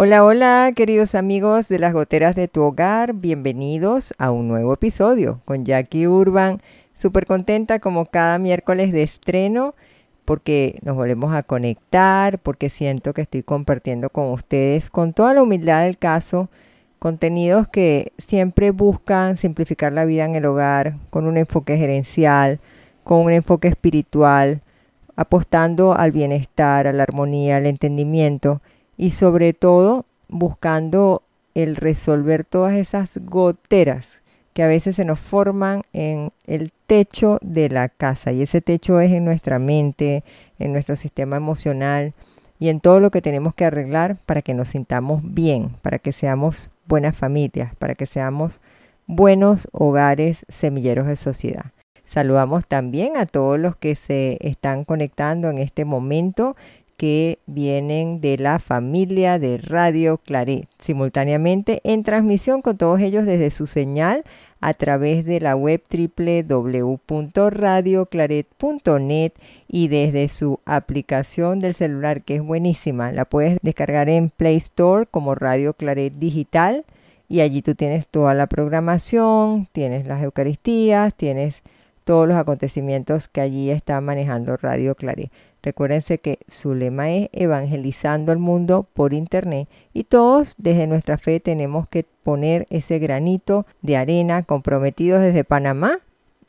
Hola, hola, queridos amigos de las goteras de tu hogar, bienvenidos a un nuevo episodio con Jackie Urban. Súper contenta como cada miércoles de estreno porque nos volvemos a conectar, porque siento que estoy compartiendo con ustedes con toda la humildad del caso contenidos que siempre buscan simplificar la vida en el hogar con un enfoque gerencial, con un enfoque espiritual, apostando al bienestar, a la armonía, al entendimiento y sobre todo buscando el resolver todas esas goteras que a veces se nos forman en el techo de la casa y ese techo es en nuestra mente, en nuestro sistema emocional y en todo lo que tenemos que arreglar para que nos sintamos bien, para que seamos buenas familias, para que seamos buenos hogares semilleros de sociedad. Saludamos también a todos los que se están conectando en este momento que vienen de la familia de Radio Claret, simultáneamente en transmisión con todos ellos desde su señal a través de la web www.radioclaret.net y desde su aplicación del celular que es buenísima. La puedes descargar en Play Store como Radio Claret Digital y allí tú tienes toda la programación, tienes las Eucaristías, tienes todos los acontecimientos que allí está manejando Radio Claret. Recuérdense que su lema es evangelizando al mundo por internet y todos desde nuestra fe tenemos que poner ese granito de arena comprometidos desde Panamá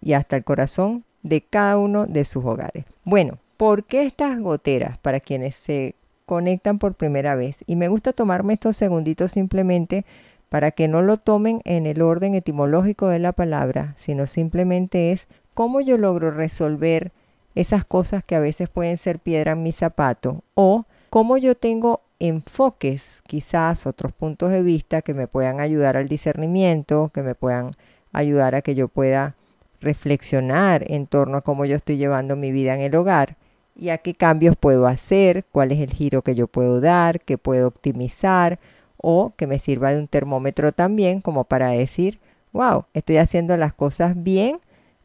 y hasta el corazón de cada uno de sus hogares. Bueno, ¿por qué estas goteras para quienes se conectan por primera vez? Y me gusta tomarme estos segunditos simplemente para que no lo tomen en el orden etimológico de la palabra, sino simplemente es cómo yo logro resolver esas cosas que a veces pueden ser piedra en mi zapato o cómo yo tengo enfoques, quizás otros puntos de vista que me puedan ayudar al discernimiento, que me puedan ayudar a que yo pueda reflexionar en torno a cómo yo estoy llevando mi vida en el hogar y a qué cambios puedo hacer, cuál es el giro que yo puedo dar, qué puedo optimizar o que me sirva de un termómetro también como para decir, wow, estoy haciendo las cosas bien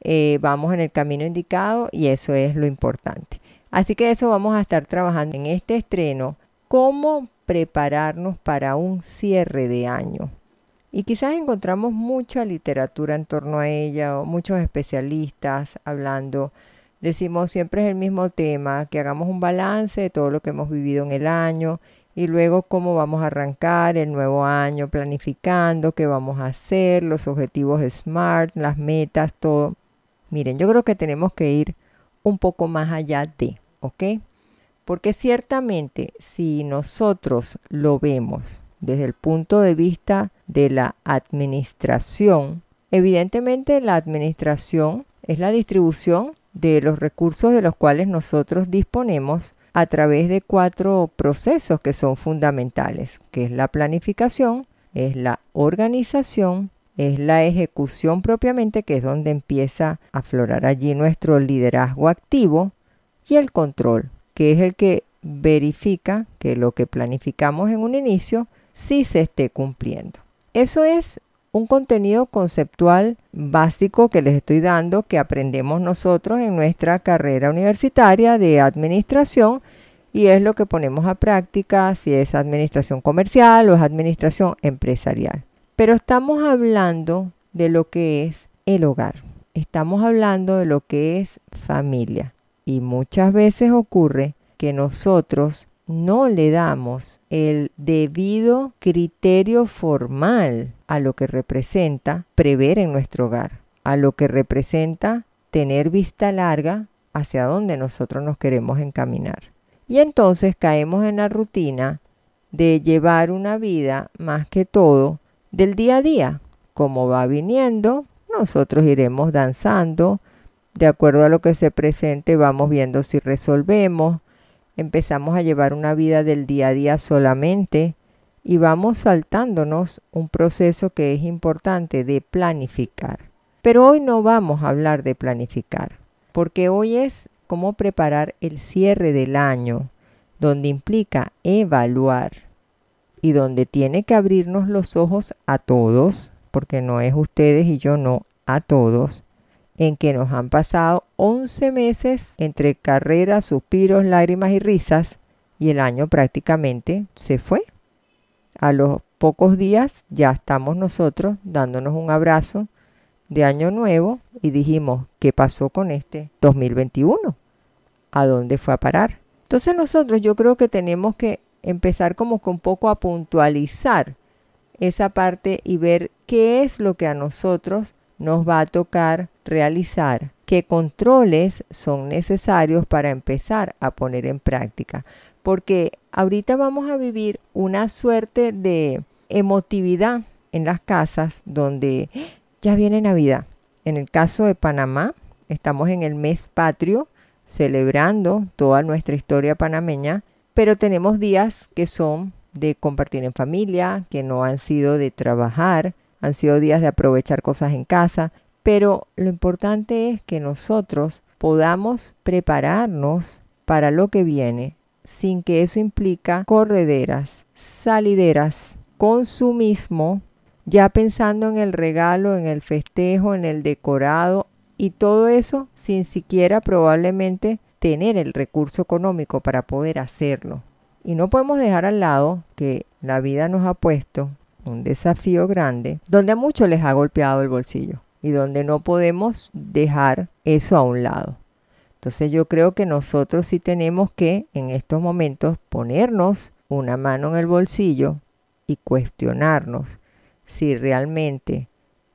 eh, vamos en el camino indicado y eso es lo importante. Así que eso vamos a estar trabajando en este estreno, cómo prepararnos para un cierre de año. Y quizás encontramos mucha literatura en torno a ella, o muchos especialistas hablando. Decimos siempre es el mismo tema, que hagamos un balance de todo lo que hemos vivido en el año y luego cómo vamos a arrancar el nuevo año, planificando qué vamos a hacer, los objetivos SMART, las metas, todo. Miren, yo creo que tenemos que ir un poco más allá de, ¿ok? Porque ciertamente si nosotros lo vemos desde el punto de vista de la administración, evidentemente la administración es la distribución de los recursos de los cuales nosotros disponemos a través de cuatro procesos que son fundamentales, que es la planificación, es la organización, es la ejecución propiamente, que es donde empieza a aflorar allí nuestro liderazgo activo, y el control, que es el que verifica que lo que planificamos en un inicio sí se esté cumpliendo. Eso es un contenido conceptual básico que les estoy dando que aprendemos nosotros en nuestra carrera universitaria de administración y es lo que ponemos a práctica si es administración comercial o es administración empresarial. Pero estamos hablando de lo que es el hogar. Estamos hablando de lo que es familia. Y muchas veces ocurre que nosotros no le damos el debido criterio formal a lo que representa prever en nuestro hogar, a lo que representa tener vista larga hacia donde nosotros nos queremos encaminar. Y entonces caemos en la rutina de llevar una vida más que todo del día a día. Como va viniendo, nosotros iremos danzando, de acuerdo a lo que se presente, vamos viendo si resolvemos, empezamos a llevar una vida del día a día solamente y vamos saltándonos un proceso que es importante de planificar. Pero hoy no vamos a hablar de planificar, porque hoy es cómo preparar el cierre del año, donde implica evaluar y donde tiene que abrirnos los ojos a todos, porque no es ustedes y yo no, a todos, en que nos han pasado 11 meses entre carreras, suspiros, lágrimas y risas, y el año prácticamente se fue. A los pocos días ya estamos nosotros dándonos un abrazo de año nuevo y dijimos, ¿qué pasó con este 2021? ¿A dónde fue a parar? Entonces nosotros yo creo que tenemos que empezar como que un poco a puntualizar esa parte y ver qué es lo que a nosotros nos va a tocar realizar, qué controles son necesarios para empezar a poner en práctica. Porque ahorita vamos a vivir una suerte de emotividad en las casas donde ya viene Navidad. En el caso de Panamá, estamos en el mes patrio, celebrando toda nuestra historia panameña, pero tenemos días que son de compartir en familia, que no han sido de trabajar, han sido días de aprovechar cosas en casa, pero lo importante es que nosotros podamos prepararnos para lo que viene sin que eso implica correderas, salideras, consumismo, ya pensando en el regalo, en el festejo, en el decorado y todo eso sin siquiera probablemente tener el recurso económico para poder hacerlo. Y no podemos dejar al lado que la vida nos ha puesto un desafío grande, donde a muchos les ha golpeado el bolsillo y donde no podemos dejar eso a un lado. Entonces yo creo que nosotros sí tenemos que en estos momentos ponernos una mano en el bolsillo y cuestionarnos si realmente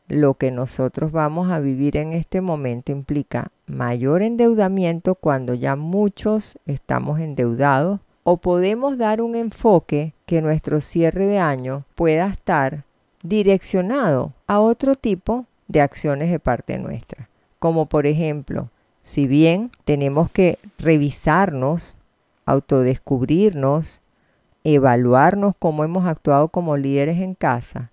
lo que nosotros vamos a vivir en este momento implica mayor endeudamiento cuando ya muchos estamos endeudados o podemos dar un enfoque que nuestro cierre de año pueda estar direccionado a otro tipo de acciones de parte nuestra. Como por ejemplo, si bien tenemos que revisarnos, autodescubrirnos, evaluarnos cómo hemos actuado como líderes en casa,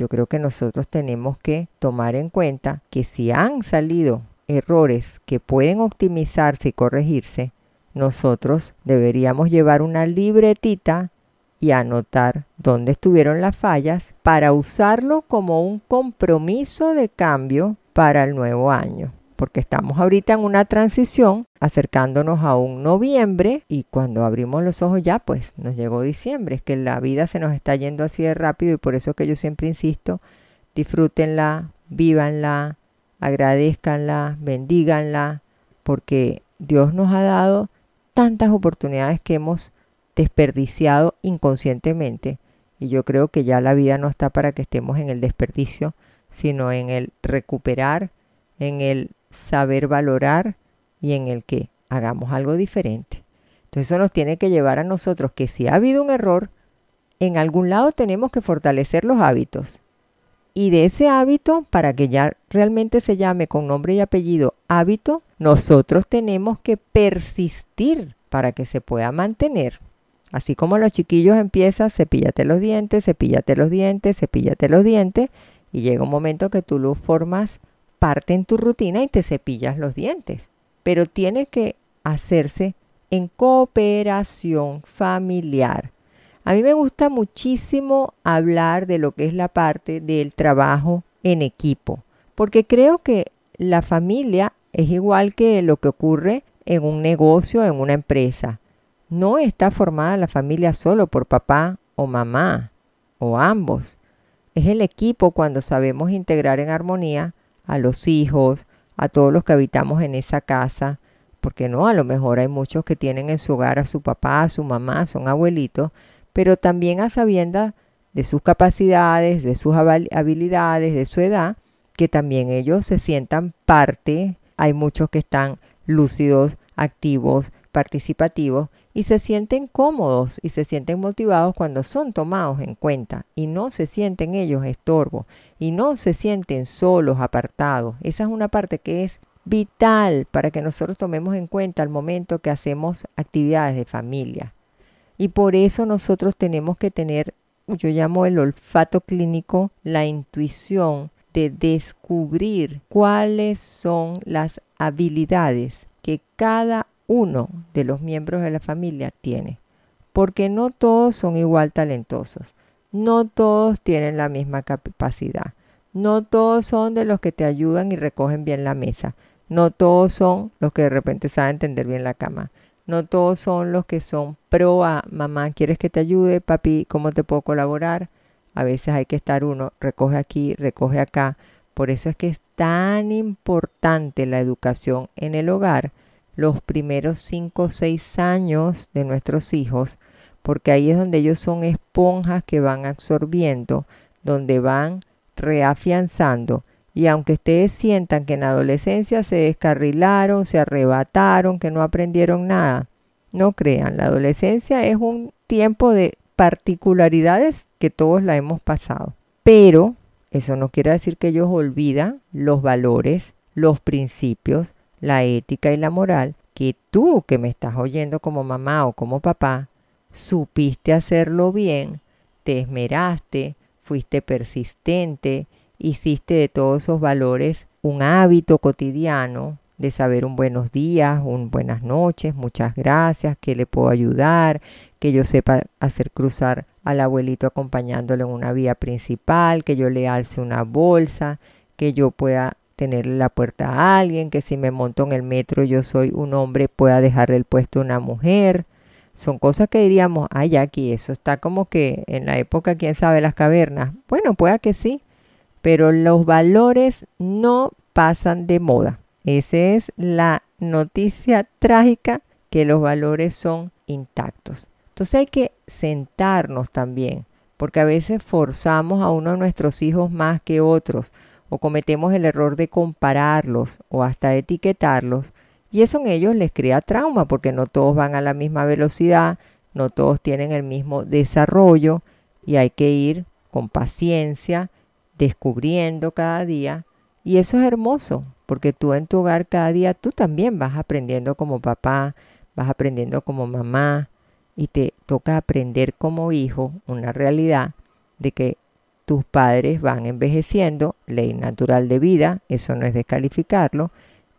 yo creo que nosotros tenemos que tomar en cuenta que si han salido errores que pueden optimizarse y corregirse, nosotros deberíamos llevar una libretita y anotar dónde estuvieron las fallas para usarlo como un compromiso de cambio para el nuevo año. Porque estamos ahorita en una transición acercándonos a un noviembre y cuando abrimos los ojos ya pues nos llegó diciembre. Es que la vida se nos está yendo así de rápido y por eso que yo siempre insisto, disfrútenla, vívanla, agradezcanla, bendíganla, porque Dios nos ha dado tantas oportunidades que hemos desperdiciado inconscientemente. Y yo creo que ya la vida no está para que estemos en el desperdicio, sino en el recuperar, en el saber valorar y en el que hagamos algo diferente. Entonces eso nos tiene que llevar a nosotros que si ha habido un error, en algún lado tenemos que fortalecer los hábitos. Y de ese hábito, para que ya realmente se llame con nombre y apellido hábito, nosotros tenemos que persistir para que se pueda mantener. Así como los chiquillos empiezan, cepíllate los dientes, cepíllate los dientes, cepíllate los dientes, y llega un momento que tú lo formas parte en tu rutina y te cepillas los dientes. Pero tiene que hacerse en cooperación familiar. A mí me gusta muchísimo hablar de lo que es la parte del trabajo en equipo, porque creo que la familia es igual que lo que ocurre en un negocio, en una empresa. No está formada la familia solo por papá o mamá o ambos. Es el equipo cuando sabemos integrar en armonía a los hijos, a todos los que habitamos en esa casa, porque no, a lo mejor hay muchos que tienen en su hogar a su papá, a su mamá, son abuelitos, pero también a sabiendas de sus capacidades, de sus habilidades, de su edad, que también ellos se sientan parte. Hay muchos que están lúcidos, activos, participativos y se sienten cómodos y se sienten motivados cuando son tomados en cuenta y no se sienten ellos estorbo y no se sienten solos, apartados. Esa es una parte que es vital para que nosotros tomemos en cuenta al momento que hacemos actividades de familia. Y por eso nosotros tenemos que tener, yo llamo el olfato clínico, la intuición de descubrir cuáles son las habilidades que cada uno de los miembros de la familia tiene. Porque no todos son igual talentosos, no todos tienen la misma capacidad, no todos son de los que te ayudan y recogen bien la mesa, no todos son los que de repente saben tender bien la cama, no todos son los que son pro a mamá, ¿quieres que te ayude? Papi, ¿cómo te puedo colaborar? A veces hay que estar uno, recoge aquí, recoge acá. Por eso es que es tan importante la educación en el hogar los primeros 5 o 6 años de nuestros hijos, porque ahí es donde ellos son esponjas que van absorbiendo, donde van reafianzando. Y aunque ustedes sientan que en adolescencia se descarrilaron, se arrebataron, que no aprendieron nada, no crean, la adolescencia es un tiempo de particularidades que todos la hemos pasado. Pero eso no quiere decir que ellos olvidan los valores, los principios, la ética y la moral que tú que me estás oyendo como mamá o como papá, supiste hacerlo bien, te esmeraste, fuiste persistente, hiciste de todos esos valores un hábito cotidiano de saber un buenos días, un buenas noches, muchas gracias, que le puedo ayudar, que yo sepa hacer cruzar al abuelito acompañándolo en una vía principal, que yo le alce una bolsa, que yo pueda tenerle la puerta a alguien, que si me monto en el metro yo soy un hombre, pueda dejarle el puesto a una mujer. Son cosas que diríamos, ay, aquí eso está como que en la época, quién sabe, las cavernas. Bueno, pueda que sí, pero los valores no pasan de moda. Esa es la noticia trágica que los valores son intactos. Entonces hay que sentarnos también, porque a veces forzamos a uno de nuestros hijos más que otros, o cometemos el error de compararlos o hasta etiquetarlos, y eso en ellos les crea trauma, porque no todos van a la misma velocidad, no todos tienen el mismo desarrollo, y hay que ir con paciencia, descubriendo cada día, y eso es hermoso, porque tú en tu hogar cada día tú también vas aprendiendo como papá, vas aprendiendo como mamá y te toca aprender como hijo una realidad de que tus padres van envejeciendo, ley natural de vida, eso no es descalificarlo,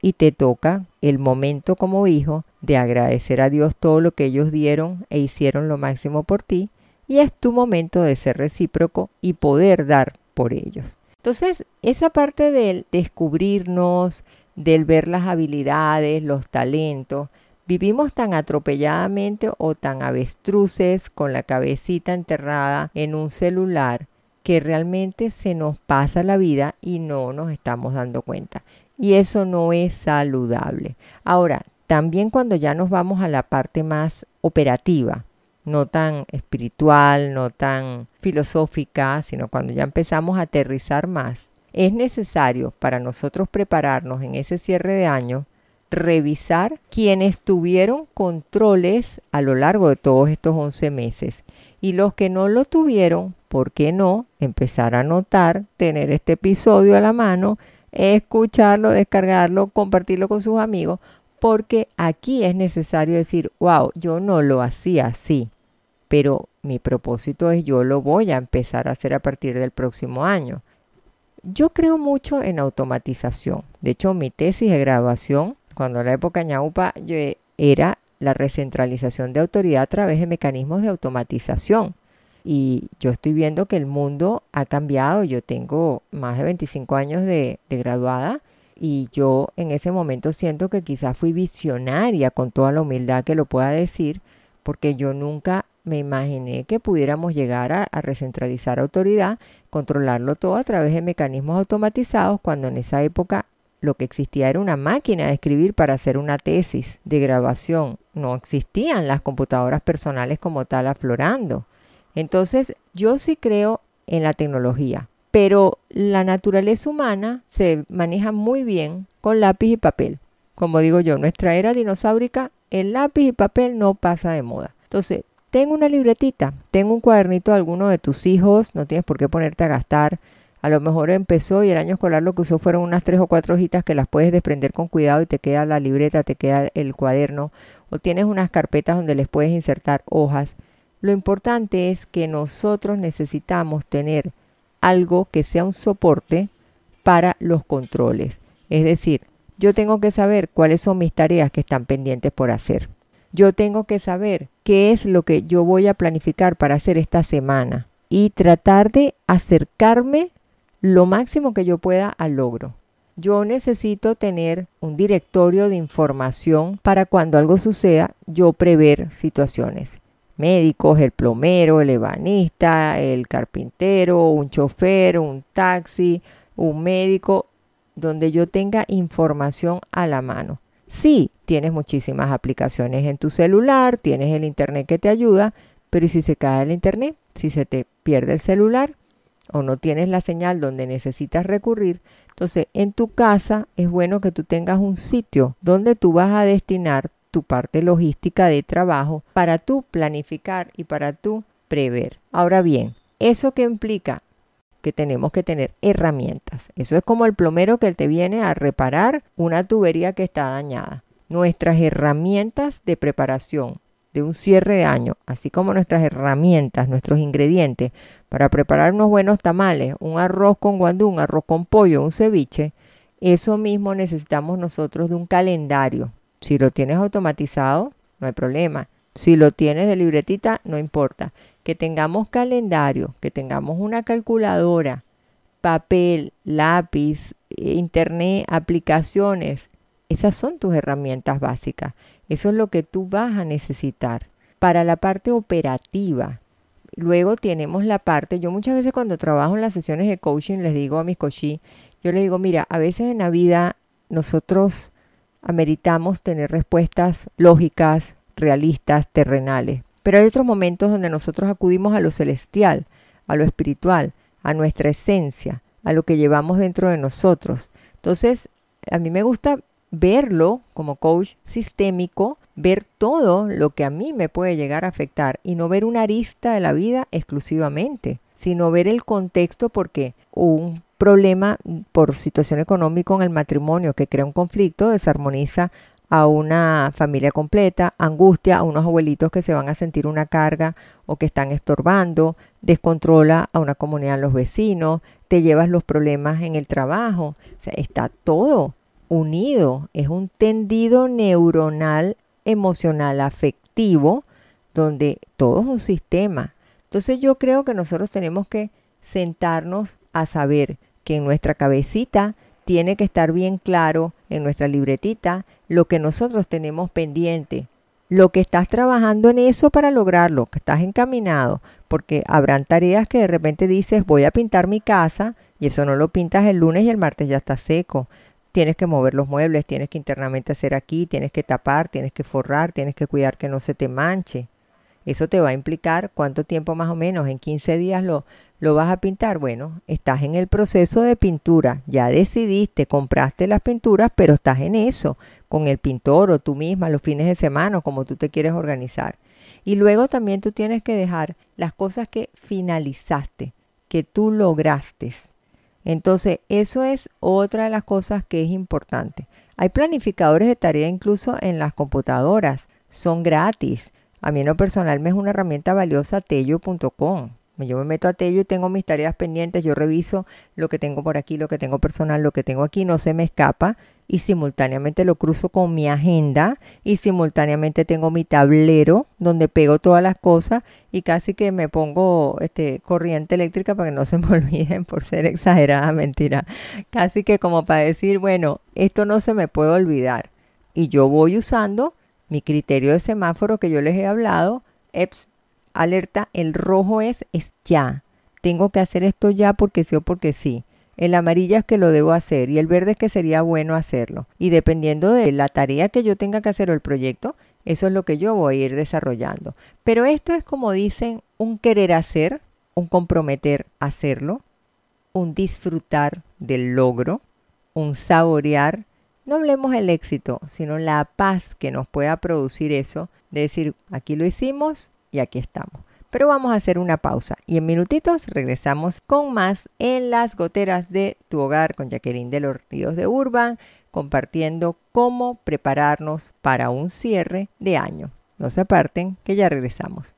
y te toca el momento como hijo de agradecer a Dios todo lo que ellos dieron e hicieron lo máximo por ti, y es tu momento de ser recíproco y poder dar por ellos. Entonces, esa parte del descubrirnos, del ver las habilidades, los talentos, vivimos tan atropelladamente o tan avestruces con la cabecita enterrada en un celular que realmente se nos pasa la vida y no nos estamos dando cuenta. Y eso no es saludable. Ahora, también cuando ya nos vamos a la parte más operativa, no tan espiritual, no tan filosófica, sino cuando ya empezamos a aterrizar más, es necesario para nosotros prepararnos en ese cierre de año revisar quienes tuvieron controles a lo largo de todos estos 11 meses y los que no lo tuvieron, ¿por qué no? Empezar a notar, tener este episodio a la mano, escucharlo, descargarlo, compartirlo con sus amigos, porque aquí es necesario decir, wow, yo no lo hacía así, pero mi propósito es yo lo voy a empezar a hacer a partir del próximo año. Yo creo mucho en automatización. De hecho, mi tesis de graduación, cuando en la época ñaupa, era la recentralización de autoridad a través de mecanismos de automatización. Y yo estoy viendo que el mundo ha cambiado. Yo tengo más de 25 años de, de graduada y yo en ese momento siento que quizás fui visionaria con toda la humildad que lo pueda decir, porque yo nunca me imaginé que pudiéramos llegar a, recentralizar autoridad, controlarlo todo a través de mecanismos automatizados, cuando en esa época lo que existía era una máquina de escribir para hacer una tesis de grabación. No existían las computadoras personales como tal aflorando. Entonces, yo sí creo en la tecnología pero la naturaleza humana se maneja muy bien con lápiz y papel. Como digo yo, nuestra era dinosaurica, el lápiz y papel no pasa de moda. Entonces, tengo una libretita, tengo un cuadernito de alguno de tus hijos, no tienes por qué ponerte a gastar. A lo mejor empezó y el año escolar lo que usó fueron unas tres o cuatro hojitas que las puedes desprender con cuidado y te queda la libreta, te queda el cuaderno o tienes unas carpetas donde les puedes insertar hojas. Lo importante es que nosotros necesitamos tener algo que sea un soporte para los controles. Es decir, yo tengo que saber cuáles son mis tareas que están pendientes por hacer. Yo tengo que saber qué es lo que yo voy a planificar para hacer esta semana y tratar de acercarme lo máximo que yo pueda al logro. Yo necesito tener un directorio de información para cuando algo suceda, yo prever situaciones. Médicos, el plomero, el ebanista, el carpintero, un chofer, un taxi, un médico, donde yo tenga información a la mano. Sí, tienes muchísimas aplicaciones en tu celular, tienes el internet que te ayuda, pero si se cae el internet? Si se te pierde el celular o no tienes la señal donde necesitas recurrir, entonces, en tu casa es bueno que tú tengas un sitio donde tú vas a destinar tu parte logística de trabajo para tú planificar y para tú prever. Ahora bien, ¿eso qué implica? Que tenemos que tener herramientas. Eso es como el plomero que te viene a reparar una tubería que está dañada. Nuestras herramientas de preparación de un cierre de año, así como nuestras herramientas, nuestros ingredientes para preparar unos buenos tamales, un arroz con guandú, un arroz con pollo, un ceviche, eso mismo necesitamos nosotros de un calendario. Si lo tienes automatizado, no hay problema. Si lo tienes de libretita, no importa. Que tengamos calendario, que tengamos una calculadora, papel, lápiz, internet, aplicaciones. Esas son tus herramientas básicas. Eso es lo que tú vas a necesitar. Para la parte operativa, luego tenemos la parte, yo muchas veces cuando trabajo en las sesiones de coaching les digo a mis coaches, yo les digo, mira, a veces en la vida nosotros ameritamos tener respuestas lógicas, realistas, terrenales. Pero hay otros momentos donde nosotros acudimos a lo celestial, a lo espiritual, a nuestra esencia, a lo que llevamos dentro de nosotros. Entonces, a mí me gusta verlo como coach sistémico, ver todo lo que a mí me puede llegar a afectar y no ver una arista de la vida exclusivamente, sino ver el contexto porque un problema por situación económica en el matrimonio que crea un conflicto desarmoniza a una familia completa, angustia a unos abuelitos que se van a sentir una carga o que están estorbando, descontrola a una comunidad, los vecinos, te llevas los problemas en el trabajo, está todo unido, es un tendido neuronal emocional afectivo donde todo es un sistema. Entonces yo creo que nosotros tenemos que sentarnos a saber que en nuestra cabecita tiene que estar bien claro en nuestra libretita lo que nosotros tenemos pendiente, lo que estás trabajando en eso para lograrlo, que estás encaminado, porque habrán tareas que de repente dices voy a pintar mi casa y eso no lo pintas el lunes y el martes ya está seco tienes que mover los muebles, tienes que internamente hacer aquí, tienes que tapar, tienes que forrar, tienes que cuidar que no se te manche. Eso te va a implicar cuánto tiempo más o menos, en 15 días lo, lo vas a pintar. Bueno, estás en el proceso de pintura, ya decidiste, compraste las pinturas, pero estás en eso, con el pintor o tú misma, los fines de semana, como tú te quieres organizar. Y luego también tú tienes que dejar las cosas que finalizaste, que tú lograste. Entonces, eso es otra de las cosas que es importante. Hay planificadores de tarea incluso en las computadoras, son gratis. A mí en lo personal me es una herramienta valiosa tello.com. Yo me meto a Tello y tengo mis tareas pendientes, yo reviso lo que tengo por aquí, lo que tengo personal, lo que tengo aquí, no se me escapa y simultáneamente lo cruzo con mi agenda y simultáneamente tengo mi tablero donde pego todas las cosas y casi que me pongo este, corriente eléctrica para que no se me olviden por ser exagerada mentira. Casi que como para decir, bueno, esto no se me puede olvidar. Y yo voy usando mi criterio de semáforo que yo les he hablado. Alerta, el rojo es, es ya. Tengo que hacer esto ya porque sí o porque sí. El amarillo es que lo debo hacer y el verde es que sería bueno hacerlo. Y dependiendo de la tarea que yo tenga que hacer o el proyecto, eso es lo que yo voy a ir desarrollando. Pero esto es como dicen, un querer hacer, un comprometer hacerlo, un disfrutar del logro, un saborear. No hablemos del éxito, sino la paz que nos pueda producir eso, de decir, aquí lo hicimos y aquí estamos. Pero vamos a hacer una pausa y en minutitos regresamos con más en las goteras de tu hogar con Jacqueline de los Ríos de Urban, compartiendo cómo prepararnos para un cierre de año. No se aparten, que ya regresamos.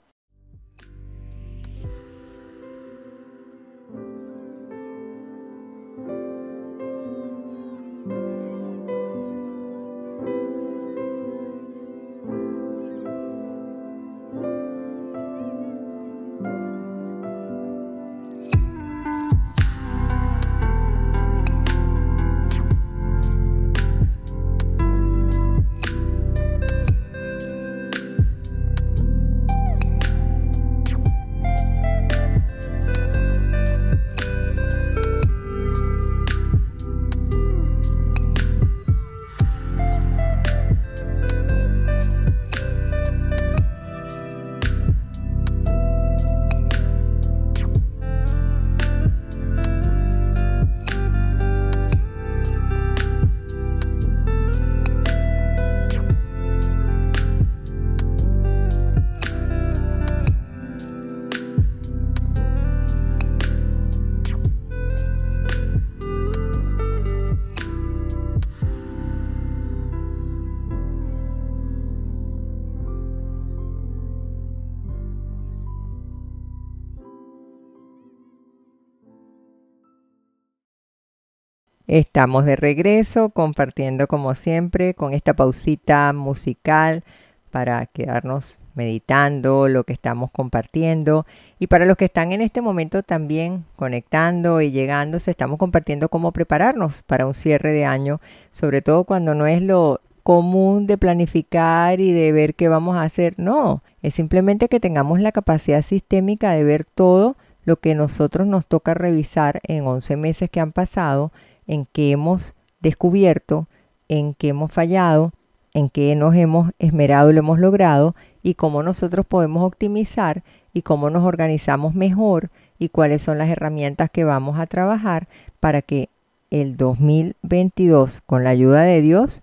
Estamos de regreso compartiendo como siempre con esta pausita musical para quedarnos meditando lo que estamos compartiendo. Y para los que están en este momento también conectando y llegándose, estamos compartiendo cómo prepararnos para un cierre de año, sobre todo cuando no es lo común de planificar y de ver qué vamos a hacer, no, es simplemente que tengamos la capacidad sistémica de ver todo lo que nosotros nos toca revisar en 11 meses que han pasado en qué hemos descubierto, en qué hemos fallado, en qué nos hemos esmerado y lo hemos logrado y cómo nosotros podemos optimizar y cómo nos organizamos mejor y cuáles son las herramientas que vamos a trabajar para que el 2022 con la ayuda de Dios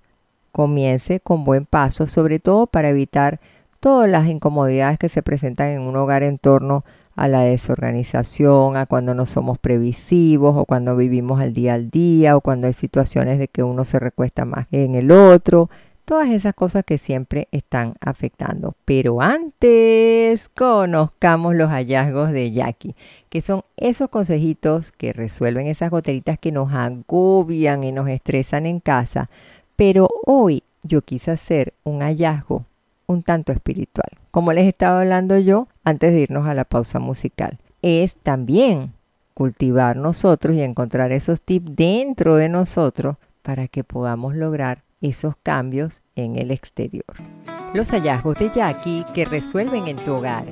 comience con buen paso, sobre todo para evitar todas las incomodidades que se presentan en un hogar en torno a la desorganización, a cuando no somos previsivos o cuando vivimos al día al día o cuando hay situaciones de que uno se recuesta más en el otro, todas esas cosas que siempre están afectando. Pero antes conozcamos los hallazgos de Jackie, que son esos consejitos que resuelven esas goteritas que nos agobian y nos estresan en casa. Pero hoy yo quise hacer un hallazgo un tanto espiritual. Como les estaba hablando yo antes de irnos a la pausa musical, es también cultivar nosotros y encontrar esos tips dentro de nosotros para que podamos lograr esos cambios en el exterior. Los hallazgos de Jackie que resuelven en tu hogar.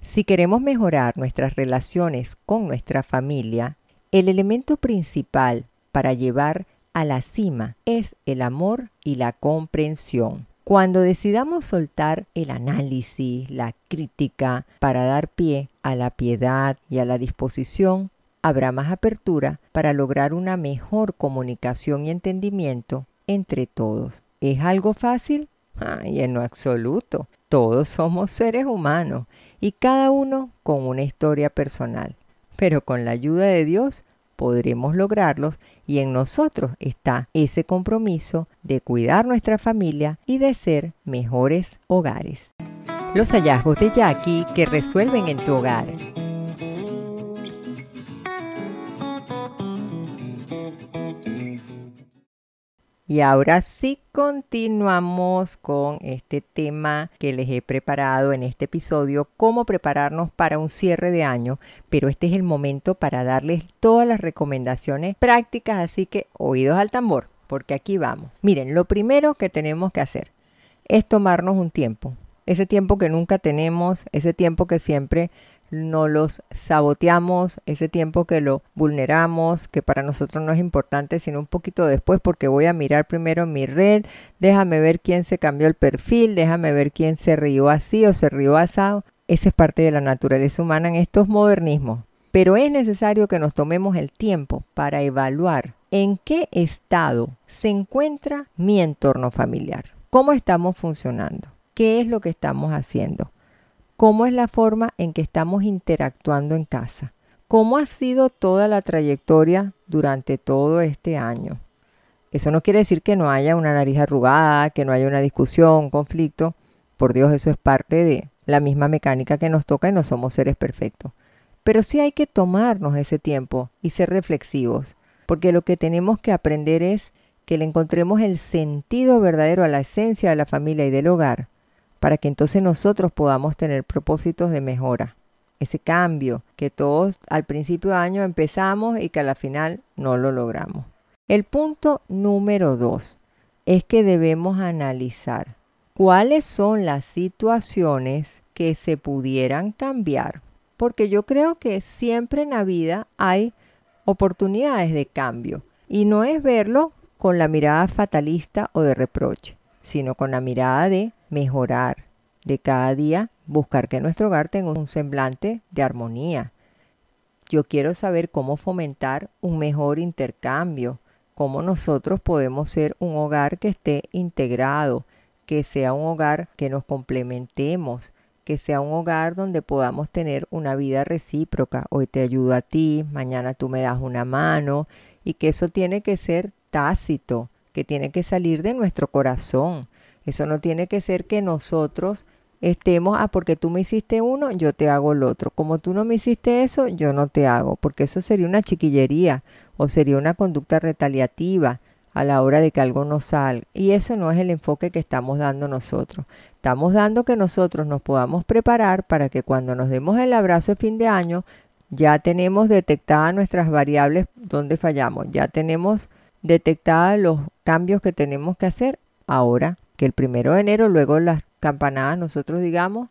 Si queremos mejorar nuestras relaciones con nuestra familia, el elemento principal para llevar a la cima es el amor y la comprensión. Cuando decidamos soltar el análisis, la crítica, para dar pie a la piedad y a la disposición, habrá más apertura para lograr una mejor comunicación y entendimiento entre todos. ¿Es algo fácil? Ay, en lo absoluto. Todos somos seres humanos y cada uno con una historia personal. Pero con la ayuda de Dios podremos lograrlos y en nosotros está ese compromiso de cuidar nuestra familia y de ser mejores hogares. Los hallazgos de Jackie que resuelven en tu hogar. Y ahora sí continuamos con este tema que les he preparado en este episodio, cómo prepararnos para un cierre de año, pero este es el momento para darles todas las recomendaciones prácticas, así que oídos al tambor, porque aquí vamos. Miren, lo primero que tenemos que hacer es tomarnos un tiempo, ese tiempo que nunca tenemos, ese tiempo que siempre no los saboteamos, ese tiempo que lo vulneramos, que para nosotros no es importante, sino un poquito después, porque voy a mirar primero mi red, déjame ver quién se cambió el perfil, déjame ver quién se rió así o se rió asado. Esa es parte de la naturaleza humana en estos modernismos. Pero es necesario que nos tomemos el tiempo para evaluar en qué estado se encuentra mi entorno familiar, cómo estamos funcionando, qué es lo que estamos haciendo cómo es la forma en que estamos interactuando en casa, cómo ha sido toda la trayectoria durante todo este año. Eso no quiere decir que no haya una nariz arrugada, que no haya una discusión, conflicto. Por Dios, eso es parte de la misma mecánica que nos toca y no somos seres perfectos. Pero sí hay que tomarnos ese tiempo y ser reflexivos, porque lo que tenemos que aprender es que le encontremos el sentido verdadero a la esencia de la familia y del hogar para que entonces nosotros podamos tener propósitos de mejora. Ese cambio que todos al principio de año empezamos y que a la final no lo logramos. El punto número dos es que debemos analizar cuáles son las situaciones que se pudieran cambiar. Porque yo creo que siempre en la vida hay oportunidades de cambio. Y no es verlo con la mirada fatalista o de reproche, sino con la mirada de mejorar, de cada día buscar que nuestro hogar tenga un semblante de armonía. Yo quiero saber cómo fomentar un mejor intercambio, cómo nosotros podemos ser un hogar que esté integrado, que sea un hogar que nos complementemos, que sea un hogar donde podamos tener una vida recíproca. Hoy te ayudo a ti, mañana tú me das una mano y que eso tiene que ser tácito, tiene que salir de nuestro corazón, eso no tiene que ser que nosotros estemos, ah, porque tú me hiciste uno, yo te hago el otro. Como tú no me hiciste eso, yo no te hago, porque eso sería una chiquillería o sería una conducta retaliativa a la hora de que algo no salga. Y eso no es el enfoque que estamos dando nosotros. Estamos dando que nosotros nos podamos preparar para que cuando nos demos el abrazo de fin de año, ya tenemos detectadas nuestras variables donde fallamos, ya tenemos detectados los cambios que tenemos que hacer ahora que el primero de enero, luego las campanadas, nosotros digamos,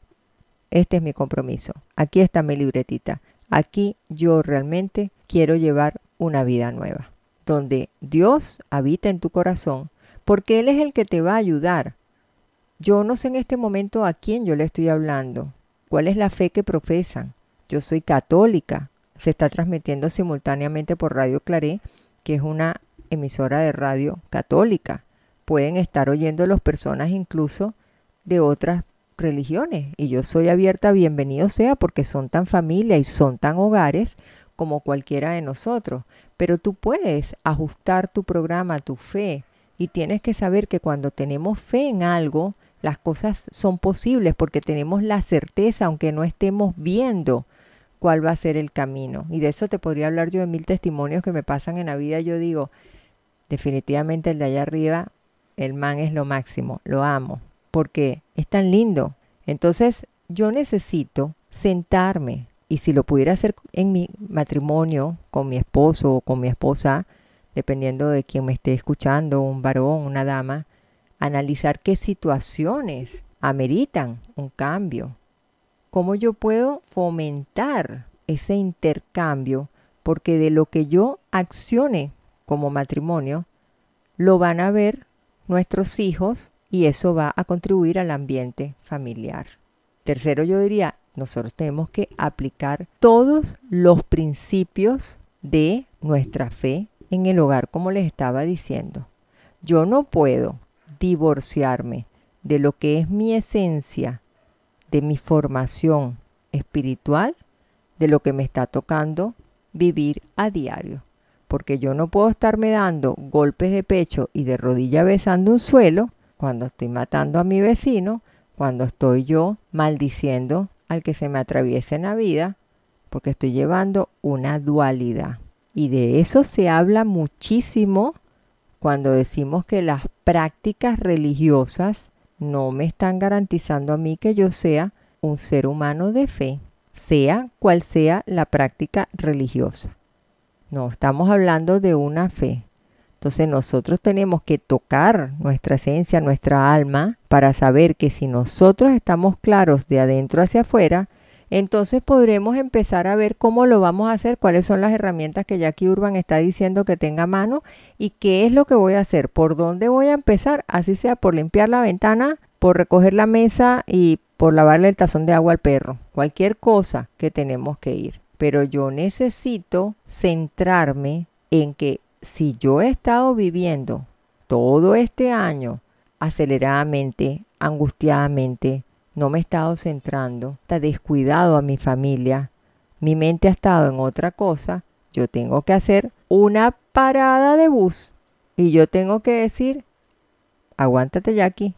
este es mi compromiso, aquí está mi libretita, aquí yo realmente quiero llevar una vida nueva donde Dios habita en tu corazón, porque Él es el que te va a ayudar. Yo no sé en este momento a quién yo le estoy hablando, cuál es la fe que profesan. Yo soy católica, se está transmitiendo simultáneamente por Radio Claré, que es una emisora de radio católica. Pueden estar oyendo las personas incluso de otras religiones y yo soy abierta, bienvenido sea, porque son tan familia y son tan hogares como cualquiera de nosotros, pero tú puedes ajustar tu programa tu fe y tienes que saber que cuando tenemos fe en algo, las cosas son posibles porque tenemos la certeza, aunque no estemos viendo cuál va a ser el camino. Y de eso te podría hablar yo de mil testimonios que me pasan en la vida. Yo digo, definitivamente el de allá arriba, el man es lo máximo, lo amo, porque es tan lindo. Entonces yo necesito sentarme, y si lo pudiera hacer en mi matrimonio con mi esposo o con mi esposa, dependiendo de quién me esté escuchando, un varón, una dama, analizar qué situaciones ameritan un cambio. Cómo yo puedo fomentar ese intercambio, porque de lo que yo accione como matrimonio, lo van a ver nuestros hijos y eso va a contribuir al ambiente familiar. Tercero, yo diría, nosotros tenemos que aplicar todos los principios de nuestra fe en el hogar, como les estaba diciendo. Yo no puedo divorciarme de lo que es mi esencia, de mi formación espiritual, de lo que me está tocando vivir a diario. Porque yo no puedo estarme dando golpes de pecho y de rodilla besando un suelo cuando estoy matando a mi vecino, cuando estoy yo maldiciendo al que se me atraviese en la vida, porque estoy llevando una dualidad. Y de eso se habla muchísimo cuando decimos que las prácticas religiosas no me están garantizando a mí que yo sea un ser humano de fe, sea cual sea la práctica religiosa. No, estamos hablando de una fe. Entonces nosotros tenemos que tocar nuestra esencia, nuestra alma, para saber que si nosotros estamos claros de adentro hacia afuera, entonces podremos empezar a ver cómo lo vamos a hacer, cuáles son las herramientas que Jackie Urban está diciendo que tenga a mano y qué es lo que voy a hacer, por dónde voy a empezar, así sea por limpiar la ventana, por recoger la mesa y por lavarle el tazón de agua al perro, cualquier cosa que tenemos que ir. Pero yo necesito centrarme en que si yo he estado viviendo todo este año aceleradamente, angustiadamente, no me he estado centrando, está descuidado a mi familia, mi mente ha estado en otra cosa, yo tengo que hacer una parada de bus y yo tengo que decir, aguántate Jackie,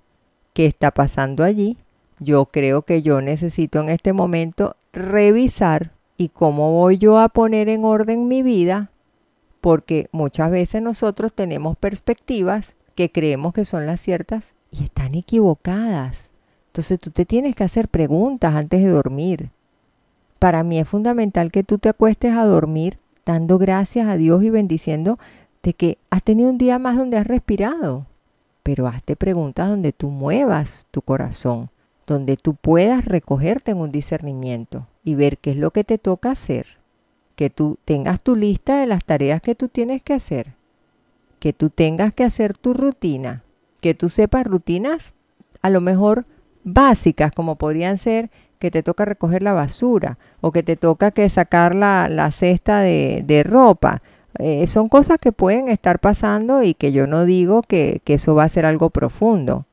¿qué está pasando allí? Yo creo que yo necesito en este momento revisar y cómo voy yo a poner en orden mi vida porque muchas veces nosotros tenemos perspectivas que creemos que son las ciertas y están equivocadas. Entonces tú te tienes que hacer preguntas antes de dormir. Para mí es fundamental que tú te acuestes a dormir dando gracias a Dios y bendiciendo de que has tenido un día más donde has respirado. Pero hazte preguntas donde tú muevas tu corazón, donde tú puedas recogerte en un discernimiento y ver qué es lo que te toca hacer que tú tengas tu lista de las tareas que tú tienes que hacer, que tú tengas que hacer tu rutina, que tú sepas rutinas a lo mejor básicas como podrían ser que te toca recoger la basura o que te toca que sacar la, cesta de, ropa. Eh, son cosas que pueden estar pasando y que yo no digo que, que eso va a ser algo profundo.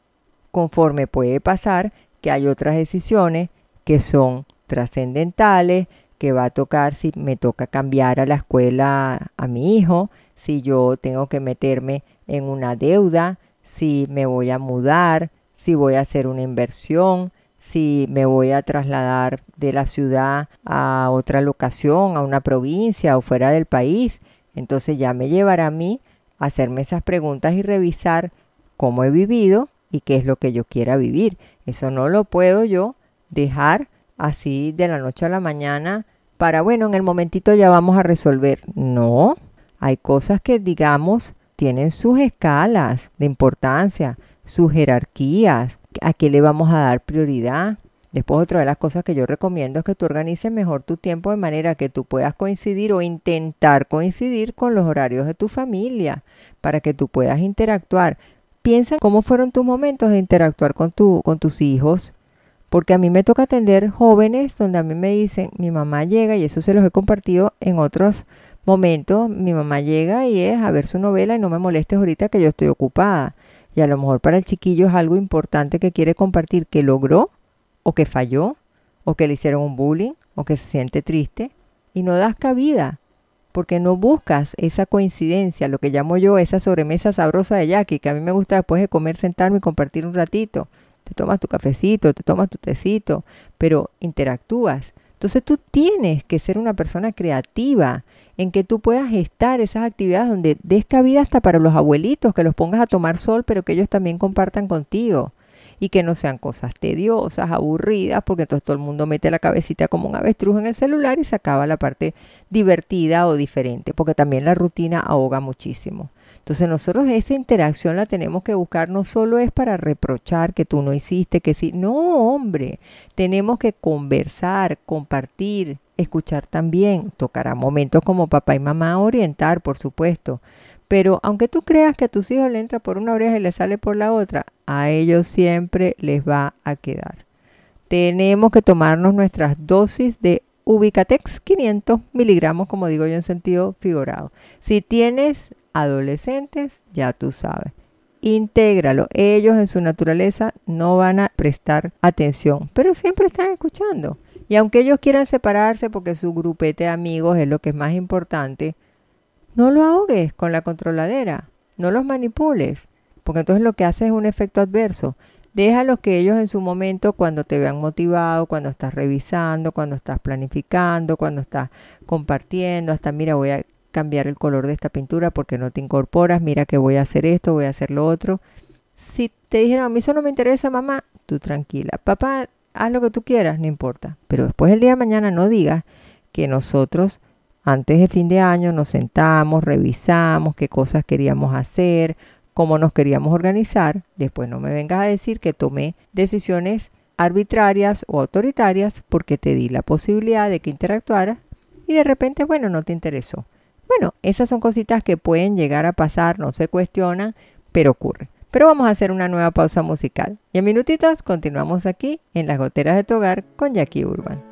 Conforme puede pasar que hay otras decisiones que son trascendentales, que va a tocar si me toca cambiar a la escuela a mi hijo, si yo tengo que meterme en una deuda, si me voy a mudar, si voy a hacer una inversión, si me voy a trasladar de la ciudad a otra locación, a una provincia o fuera del país. Entonces ya me llevará a mí a hacerme esas preguntas y revisar cómo he vivido y qué es lo que yo quiera vivir. Eso no lo puedo yo dejar así de la noche a la mañana para, bueno, en el momentito ya vamos a resolver. No, hay cosas que, digamos, tienen sus escalas de importancia, sus jerarquías, a qué le vamos a dar prioridad. Después otra de las cosas que yo recomiendo es que tú organices mejor tu tiempo de manera que tú puedas coincidir o intentar coincidir con los horarios de tu familia para que tú puedas interactuar. Piensa cómo fueron tus momentos de interactuar con, tu, con tus hijos, porque a mí me toca atender jóvenes donde a mí me dicen, mi mamá llega, y eso se los he compartido en otros momentos, mi mamá llega y es a ver su novela y no me molestes ahorita que yo estoy ocupada. Y a lo mejor para el chiquillo es algo importante que quiere compartir que logró o que falló o que le hicieron un bullying o que se siente triste y no das cabida porque no buscas esa coincidencia, lo que llamo yo esa sobremesa sabrosa de Jackie, que a mí me gusta después de comer sentarme y compartir un ratito. Te tomas tu cafecito, te tomas tu tecito, pero interactúas. Entonces tú tienes que ser una persona creativa en que tú puedas estar esas actividades donde des cabida hasta para los abuelitos, que los pongas a tomar sol, pero que ellos también compartan contigo y que no sean cosas tediosas, aburridas, porque entonces todo el mundo mete la cabecita como un avestruz en el celular y se acaba la parte divertida o diferente, porque también la rutina ahoga muchísimo. Entonces nosotros esa interacción la tenemos que buscar, no solo es para reprochar que tú no hiciste, que sí, no hombre, tenemos que conversar, compartir, escuchar también, tocará momentos como papá y mamá orientar, por supuesto, pero aunque tú creas que a tus hijos le entra por una oreja y le sale por la otra, a ellos siempre les va a quedar. Tenemos que tomarnos nuestras dosis de Ubicatex 500 miligramos, como digo yo en sentido figurado. Si tienes adolescentes, ya tú sabes. Intégralo. Ellos en su naturaleza no van a prestar atención, pero siempre están escuchando. Y aunque ellos quieran separarse porque su grupete de amigos es lo que es más importante, no lo ahogues con la controladera, no los manipules, porque entonces lo que hace es un efecto adverso. Déjalos que ellos en su momento, cuando te vean motivado, cuando estás revisando, cuando estás planificando, cuando estás compartiendo, hasta mira, voy a cambiar el color de esta pintura porque no te incorporas, mira que voy a hacer esto, voy a hacer lo otro. Si te dijeron, a mí eso no me interesa, mamá, tú tranquila. Papá, haz lo que tú quieras, no importa. Pero después el día de mañana no digas que nosotros antes de fin de año nos sentamos, revisamos qué cosas queríamos hacer, cómo nos queríamos organizar. Después no me vengas a decir que tomé decisiones arbitrarias o autoritarias porque te di la posibilidad de que interactuaras y de repente, bueno, no te interesó. Bueno, esas son cositas que pueden llegar a pasar, no se cuestionan, pero ocurre. Pero vamos a hacer una nueva pausa musical. Y en minutitos continuamos aquí en las goteras de tu hogar con Jackie Urban.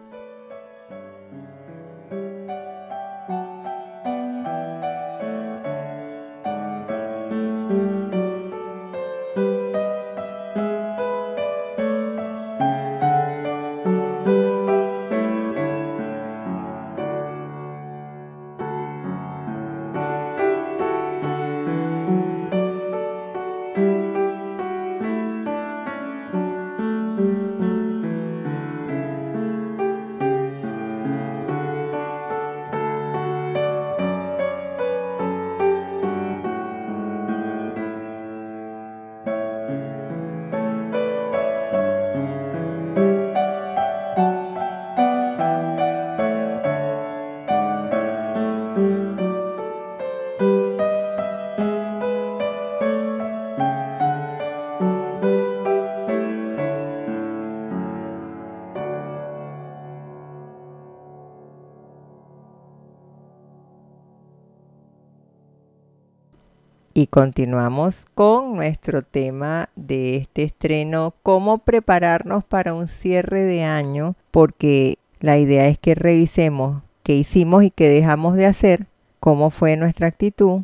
Y continuamos con nuestro tema de este estreno, cómo prepararnos para un cierre de año, porque la idea es que revisemos qué hicimos y qué dejamos de hacer, cómo fue nuestra actitud,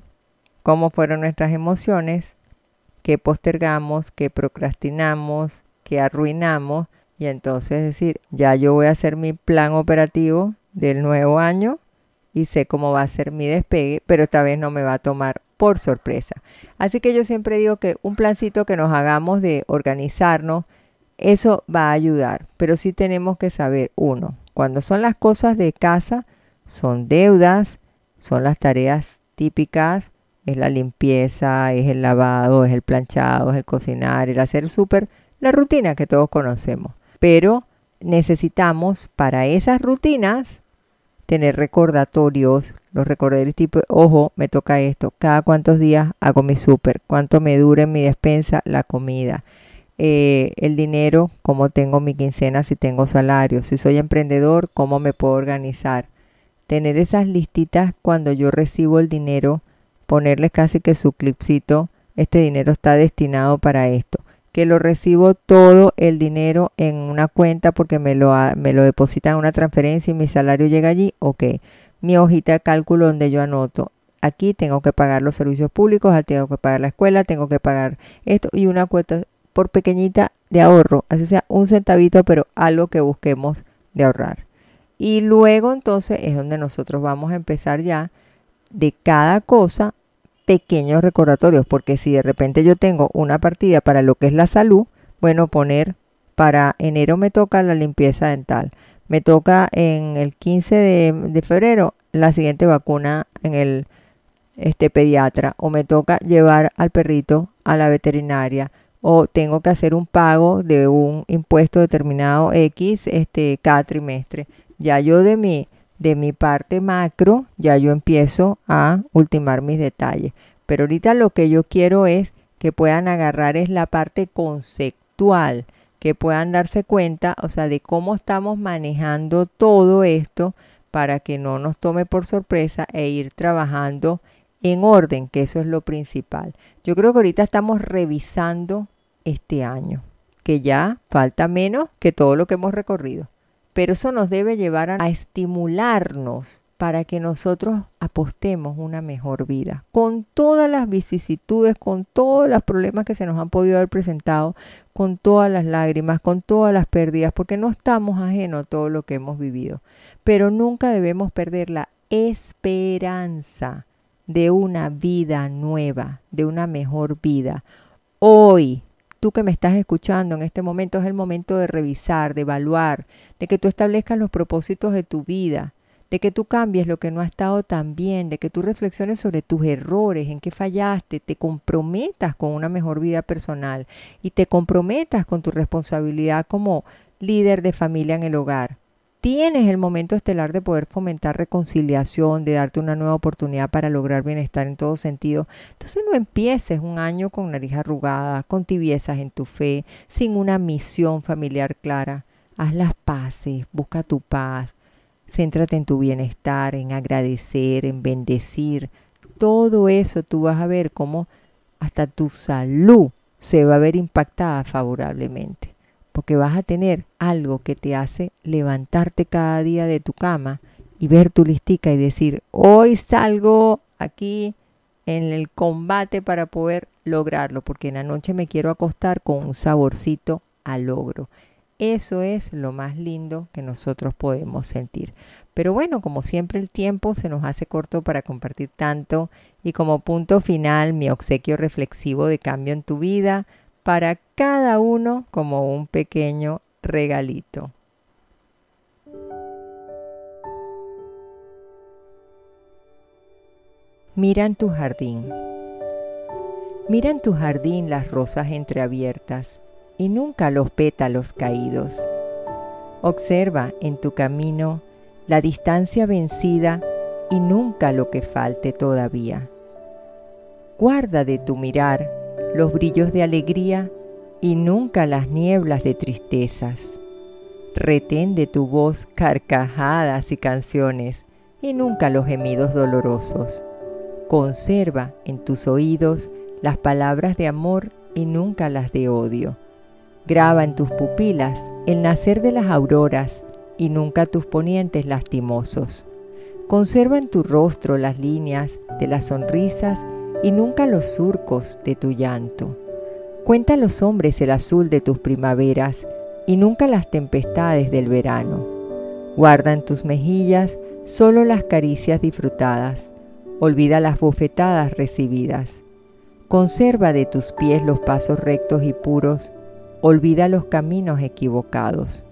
cómo fueron nuestras emociones, qué postergamos, qué procrastinamos, qué arruinamos, y entonces decir, ya yo voy a hacer mi plan operativo del nuevo año y sé cómo va a ser mi despegue, pero esta vez no me va a tomar por sorpresa. Así que yo siempre digo que un plancito que nos hagamos de organizarnos eso va a ayudar, pero sí tenemos que saber, uno, cuando son las cosas de casa, son deudas, son las tareas típicas, es la limpieza, es el lavado, es el planchado, es el cocinar, el hacer súper, la rutina que todos conocemos. Pero necesitamos para esas rutinas tener recordatorios, los recordatorios tipo, ojo, me toca esto, cada cuántos días hago mi súper, cuánto me dura en mi despensa la comida, eh, el dinero, cómo tengo mi quincena, si tengo salario, si soy emprendedor, cómo me puedo organizar. Tener esas listitas cuando yo recibo el dinero, ponerles casi que su clipcito, este dinero está destinado para esto que lo recibo todo el dinero en una cuenta porque me lo, me lo depositan en una transferencia y mi salario llega allí, ok. Mi hojita de cálculo donde yo anoto, aquí tengo que pagar los servicios públicos, tengo que pagar la escuela, tengo que pagar esto y una cuenta por pequeñita de ahorro, así sea un centavito, pero algo que busquemos de ahorrar. Y luego entonces es donde nosotros vamos a empezar ya de cada cosa pequeños recordatorios, porque si de repente yo tengo una partida para lo que es la salud, bueno, poner para enero me toca la limpieza dental, me toca en el 15 de, febrero la siguiente vacuna en el este pediatra o me toca llevar al perrito a la veterinaria o tengo que hacer un pago de un impuesto determinado X este cada trimestre. Ya yo de mi de mi parte macro, ya yo empiezo a ultimar mis detalles. Pero ahorita lo que yo quiero es que puedan agarrar es la parte conceptual, que puedan darse cuenta, o sea, de cómo estamos manejando todo esto para que no nos tome por sorpresa e ir trabajando en orden, que eso es lo principal. Yo creo que ahorita estamos revisando este año, que ya falta menos que todo lo que hemos recorrido. Pero eso nos debe llevar a, estimularnos para que nosotros apostemos una mejor vida, con todas las vicisitudes, con todos los problemas que se nos han podido haber presentado, con todas las lágrimas, con todas las pérdidas, porque no estamos ajenos a todo lo que hemos vivido. Pero nunca debemos perder la esperanza de una vida nueva, de una mejor vida. Hoy, tú que me estás escuchando en este momento es el momento de revisar, de evaluar, de que tú establezcas los propósitos de tu vida, de que tú cambies lo que no ha estado tan bien, de que tú reflexiones sobre tus errores, en qué fallaste, te comprometas con una mejor vida personal y te comprometas con tu responsabilidad como líder de familia en el hogar tienes el momento estelar de poder fomentar reconciliación, de darte una nueva oportunidad para lograr bienestar en todo sentido. Entonces no empieces un año con nariz arrugada, con tibiezas en tu fe, sin una misión familiar clara. Haz las paces, busca tu paz, céntrate en tu bienestar, en agradecer, en bendecir. Todo eso tú vas a ver cómo hasta tu salud se va a ver impactada favorablemente porque vas a tener algo que te hace levantarte cada día de tu cama y ver tu listica y decir, hoy salgo aquí en el combate para poder lograrlo, porque en la noche me quiero acostar con un saborcito a logro. Eso es lo más lindo que nosotros podemos sentir. Pero bueno, como siempre el tiempo se nos hace corto para compartir tanto y como punto final mi obsequio reflexivo de cambio en tu vida, para cada uno como un pequeño regalito. Mira en tu jardín. Mira en tu jardín las rosas entreabiertas y nunca los pétalos caídos. Observa en tu camino la distancia vencida y nunca lo que falte todavía. Guarda de tu mirar los brillos de alegría y nunca las nieblas de tristezas. Retén de tu voz carcajadas y canciones y nunca los gemidos dolorosos. Conserva en tus oídos las palabras de amor y nunca las de odio. Graba en tus pupilas el nacer de las auroras y nunca tus ponientes lastimosos. Conserva en tu rostro las líneas de las sonrisas y nunca los surcos de tu llanto. Cuenta los hombres el azul de tus primaveras y nunca las tempestades del verano. Guarda en tus mejillas solo las caricias disfrutadas. Olvida las bofetadas recibidas. Conserva de tus pies los pasos rectos y puros Olvida los caminos equivocados.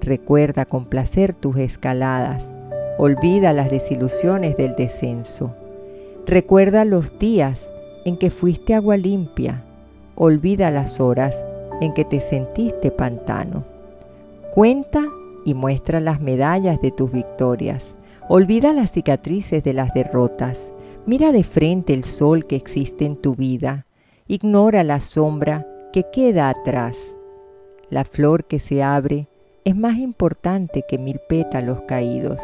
Recuerda con placer tus escaladas. Olvida las desilusiones del descenso. Recuerda los días en que fuiste agua limpia. Olvida las horas en que te sentiste pantano. Cuenta y muestra las medallas de tus victorias. Olvida las cicatrices de las derrotas. Mira de frente el sol que existe en tu vida. Ignora la sombra que queda atrás. La flor que se abre es más importante que mil pétalos caídos.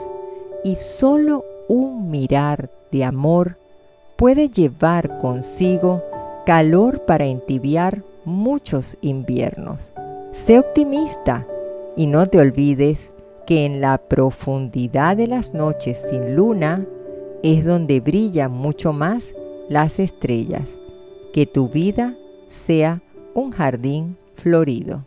Y solo un mirar de amor puede llevar consigo calor para entibiar muchos inviernos. Sé optimista y no te olvides que en la profundidad de las noches sin luna es donde brillan mucho más las estrellas. Que tu vida sea un jardín florido.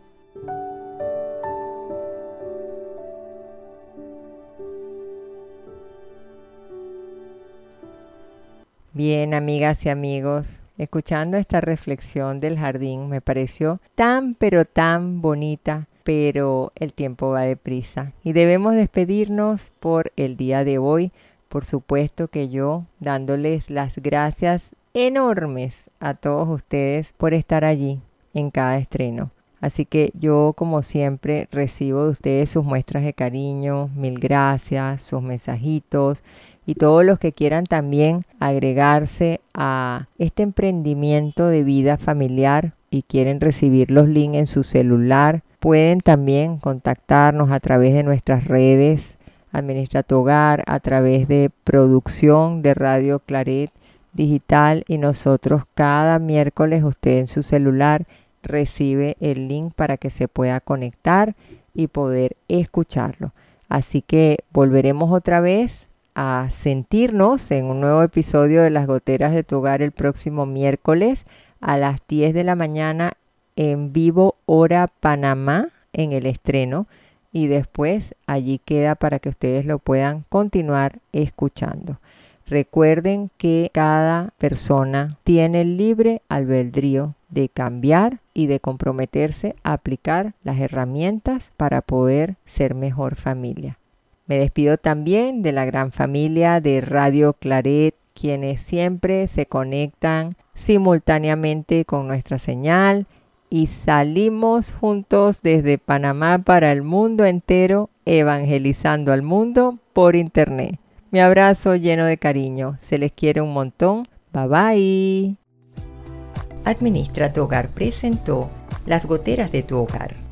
Bien, amigas y amigos, escuchando esta reflexión del jardín me pareció tan pero tan bonita, pero el tiempo va deprisa y debemos despedirnos por el día de hoy. Por supuesto que yo dándoles las gracias enormes a todos ustedes por estar allí en cada estreno. Así que yo como siempre recibo de ustedes sus muestras de cariño, mil gracias, sus mensajitos y todos los que quieran también agregarse a este emprendimiento de vida familiar y quieren recibir los links en su celular, pueden también contactarnos a través de nuestras redes Administra tu hogar a través de producción de Radio Claret Digital y nosotros cada miércoles usted en su celular recibe el link para que se pueda conectar y poder escucharlo. Así que volveremos otra vez a sentirnos en un nuevo episodio de Las Goteras de tu Hogar el próximo miércoles a las 10 de la mañana en vivo hora Panamá en el estreno y después allí queda para que ustedes lo puedan continuar escuchando. Recuerden que cada persona tiene el libre albedrío de cambiar y de comprometerse a aplicar las herramientas para poder ser mejor familia. Me despido también de la gran familia de Radio Claret, quienes siempre se conectan simultáneamente con nuestra señal y salimos juntos desde Panamá para el mundo entero, evangelizando al mundo por internet. Mi abrazo lleno de cariño, se les quiere un montón. Bye bye. Administra tu hogar presentó Las goteras de tu hogar